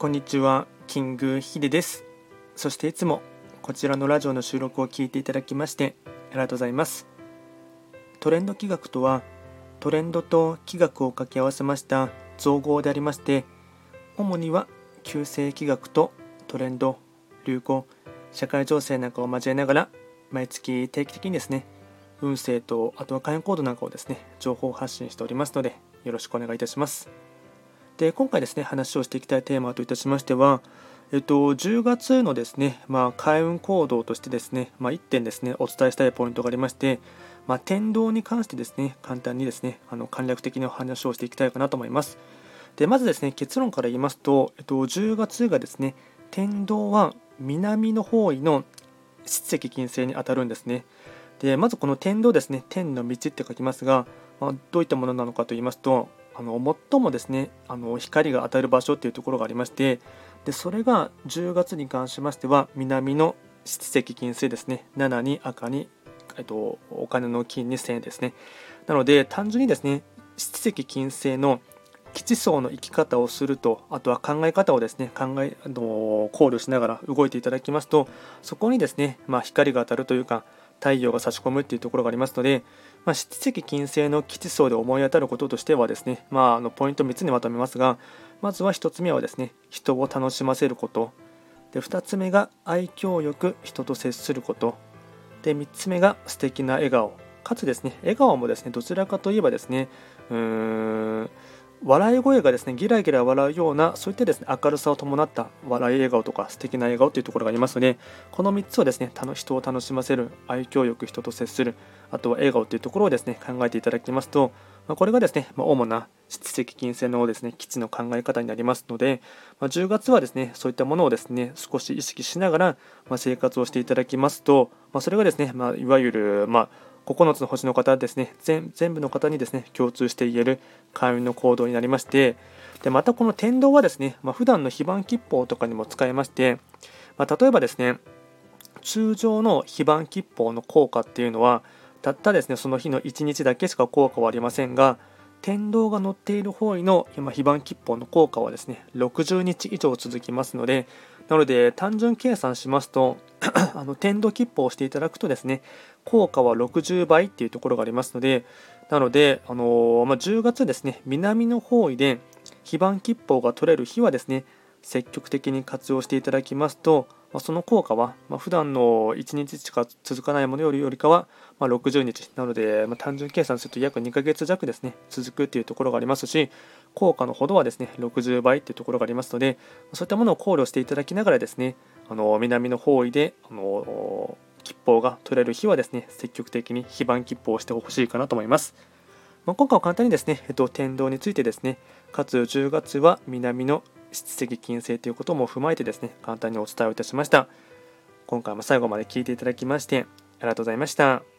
こんにちは、キングヒデです。そしていつもこちらのラジオの収録を聞いていただきましてありがとうございます。トレンド企画とは、トレンドと企画を掛け合わせました造語でありまして、主には旧世企画とトレンド、流行、社会情勢なんかを交えながら、毎月定期的にですね、運勢とあとは会員コードなんかをですね、情報発信しておりますので、よろしくお願いいたします。で今回ですね話をしていきたいテーマといたしましては、えっと、10月のですね、まあ、開運行動としてですね、まあ、1点ですねお伝えしたいポイントがありまして、まあ、天道に関してですね簡単にですねあの簡略的なお話をしていきたいかなと思います。でまずですね結論から言いますと、えっと、10月がですね天道は南の方位の七石金星に当たるんですね。でまずこの天道ですね天の道って書きますが、まあ、どういったものなのかと言いますとあの最もですねあの光が当たる場所っていうところがありましてでそれが10月に関しましては南の七石金星ですね7に赤に、えっと、お金の金に1000ですね。なので単純にですね七石金星の基地層の生き方をするとあとは考え方をですね考えあの考慮しながら動いていただきますとそこにですね、まあ、光が当たるというか太陽が差し込むっていうところがありますので、まあ、七石金星の基地層で思い当たることとしてはですね、まあ、あのポイント3つにまとめますがまずは1つ目はですね人を楽しませること。で2つ目が愛嬌よく人と接すること。で3つ目が素敵な笑顔。かつですね笑顔もですねどちらかといえばですねうーん笑い声がですねギラギラ笑うようなそういったですね明るさを伴った笑い笑顔とか素敵な笑顔というところがありますのでこの3つをですね人を楽しませる愛嬌よく人と接するあとは笑顔というところをですね考えていただきますと、まあ、これがですね、まあ、主な質的金星のですね基地の考え方になりますので、まあ、10月はですねそういったものをですね少し意識しながら、ま生活をしていただきますと、まそれがですね、まいわゆるまあ9つの星の方ですね。全部の方にですね共通して言える開運の行動になりましてでまたこの天道はですね、まあ、普段の非番吉報とかにも使えまして、まあ、例えばですね通常の非番吉報の効果っていうのはたったですねその日の1日だけしか効果はありませんが天道が載っている方位の今非番吉報の効果はですね60日以上続きますのでなので単純計算しますと あの点度切符をしていただくとですね効果は60倍っていうところがありますのでなので、あのー、まあ、10月ですね南の方位で非番切符が取れる日はですね積極的に活用していただきますとまあ、その効果は、まあ、普段の1日しか続かないものよりよりかは、まあ、60日なので、まあ、単純計算すると約2ヶ月弱ですね続くっていうところがありますし効果のほどはですね60倍っていうところがありますのでそういったものを考慮していただきながらですねあの南の方位であの吉報が取れる日はですね積極的に非番吉報をしてほしいかなと思います。まあ、今回は簡単にですね、えっと、天道についてですね、かつ10月は南の質的金星ということも踏まえてですね、簡単にお伝えをいたしました。今回も最後まで聞いていただきまして、ありがとうございました。